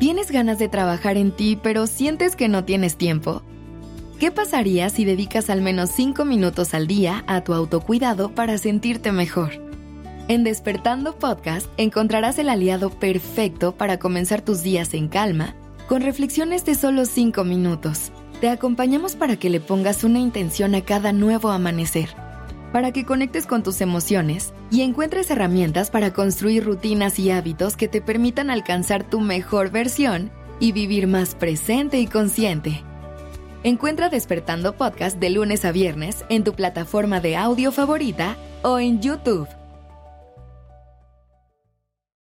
¿Tienes ganas de trabajar en ti pero sientes que no tienes tiempo? ¿Qué pasaría si dedicas al menos 5 minutos al día a tu autocuidado para sentirte mejor? En Despertando Podcast encontrarás el aliado perfecto para comenzar tus días en calma, con reflexiones de solo 5 minutos. Te acompañamos para que le pongas una intención a cada nuevo amanecer para que conectes con tus emociones y encuentres herramientas para construir rutinas y hábitos que te permitan alcanzar tu mejor versión y vivir más presente y consciente. Encuentra Despertando Podcast de lunes a viernes en tu plataforma de audio favorita o en YouTube.